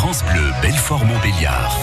France Bleu, Belfort-Montbéliard.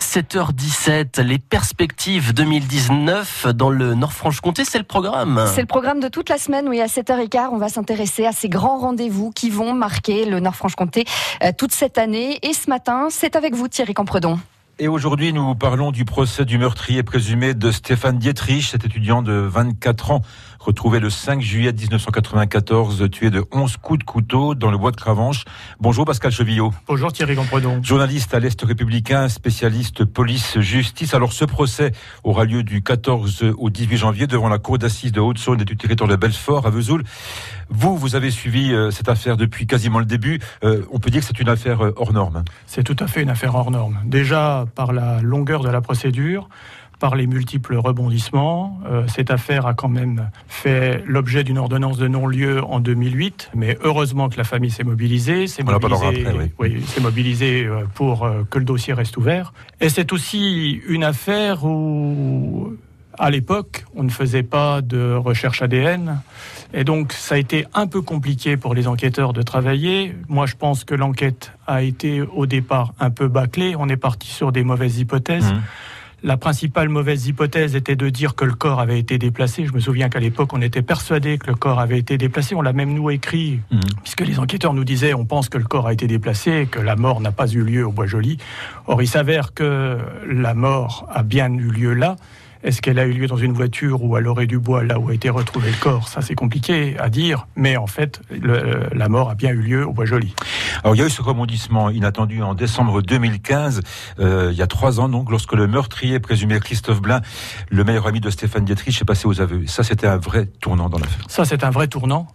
7h17, les perspectives 2019 dans le Nord-Franche-Comté, c'est le programme. C'est le programme de toute la semaine, oui, à 7h15, on va s'intéresser à ces grands rendez-vous qui vont marquer le Nord-Franche-Comté euh, toute cette année. Et ce matin, c'est avec vous Thierry Campredon. Et aujourd'hui, nous parlons du procès du meurtrier présumé de Stéphane Dietrich, cet étudiant de 24 ans, retrouvé le 5 juillet 1994, tué de 11 coups de couteau dans le bois de Cravanche. Bonjour Pascal Chevillot. Bonjour Thierry Campredon. Journaliste à l'Est républicain, spécialiste police-justice. Alors ce procès aura lieu du 14 au 18 janvier devant la cour d'assises de Haute-Saône et du territoire de Belfort à Vesoul. Vous, vous avez suivi euh, cette affaire depuis quasiment le début. Euh, on peut dire que c'est une affaire euh, hors norme. C'est tout à fait une affaire hors norme. Déjà par la longueur de la procédure, par les multiples rebondissements. cette affaire a quand même fait l'objet d'une ordonnance de non-lieu en 2008, mais heureusement que la famille s'est mobilisée, s'est mobilisée, oui. mobilisée pour que le dossier reste ouvert. Et c'est aussi une affaire où à l'époque, on ne faisait pas de recherche ADN. Et donc, ça a été un peu compliqué pour les enquêteurs de travailler. Moi, je pense que l'enquête a été au départ un peu bâclée. On est parti sur des mauvaises hypothèses. Mmh. La principale mauvaise hypothèse était de dire que le corps avait été déplacé. Je me souviens qu'à l'époque, on était persuadé que le corps avait été déplacé. On l'a même nous écrit, mmh. puisque les enquêteurs nous disaient on pense que le corps a été déplacé et que la mort n'a pas eu lieu au Bois-Joli. Or, il s'avère que la mort a bien eu lieu là. Est-ce qu'elle a eu lieu dans une voiture ou à l'orée du bois, là où a été retrouvé le corps? Ça, c'est compliqué à dire, mais en fait, la mort a bien eu lieu au Bois-Joli. Alors, il y a eu ce rebondissement inattendu en décembre 2015, euh, il y a trois ans, donc, lorsque le meurtrier présumé Christophe Blain, le meilleur ami de Stéphane Dietrich, est passé aux aveux. Ça, c'était un vrai tournant dans l'affaire. Ça, c'est un vrai tournant.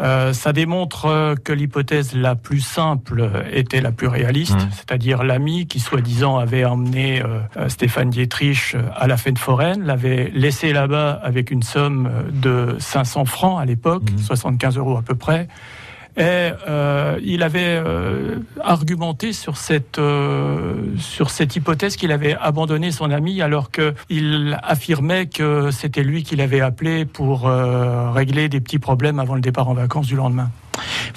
Euh, ça démontre euh, que l'hypothèse la plus simple était la plus réaliste, mmh. c'est-à-dire l'ami qui, soi-disant, avait emmené Stéphane Dietrich à la fête l'avait laissé là-bas avec une somme de 500 francs à l'époque, 75 mhm. euros à peu près. Et euh, il avait euh, argumenté sur cette, euh, sur cette hypothèse qu'il avait abandonné son ami alors qu'il affirmait que c'était lui qui l'avait appelé pour régler des petits problèmes avant le départ en vacances du lendemain.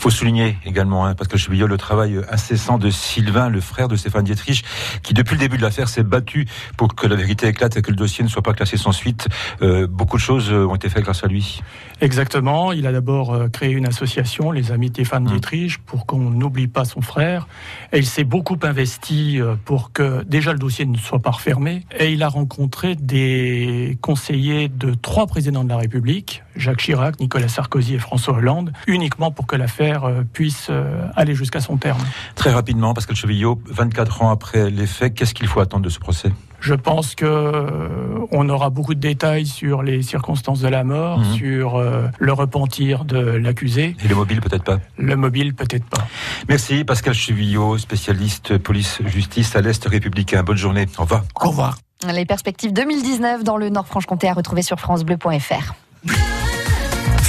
Il faut souligner également, hein, parce que je suis le travail incessant de Sylvain, le frère de Stéphane Dietrich, qui depuis le début de l'affaire s'est battu pour que la vérité éclate et que le dossier ne soit pas classé sans suite. Euh, beaucoup de choses euh, ont été faites grâce à lui. Exactement. Il a d'abord euh, créé une association, les Amis de Stéphane mmh. Dietrich, pour qu'on n'oublie pas son frère. Et il s'est beaucoup investi pour que déjà le dossier ne soit pas refermé. Et il a rencontré des conseillers de trois présidents de la République, Jacques Chirac, Nicolas Sarkozy et François Hollande, uniquement pour que l'affaire euh, puisse euh, aller jusqu'à son terme. Très rapidement, Pascal Chevillot, 24 ans après les faits, qu'est-ce qu'il faut attendre de ce procès? Je pense que euh, on aura beaucoup de détails sur les circonstances de la mort, mhm. sur le repentir de l'accusé. Et le mobile peut-être pas? Le mobile peut-être pas. Merci Pascal Chevillot, spécialiste police-justice à l'Est républicain. Bonne journée. Au revoir. Au revoir. Les perspectives 2019 dans le Nord-Franche-Comté à retrouver sur francebleu.fr.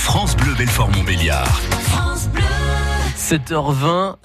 France Bleu Belfort Montbéliard. 7h20.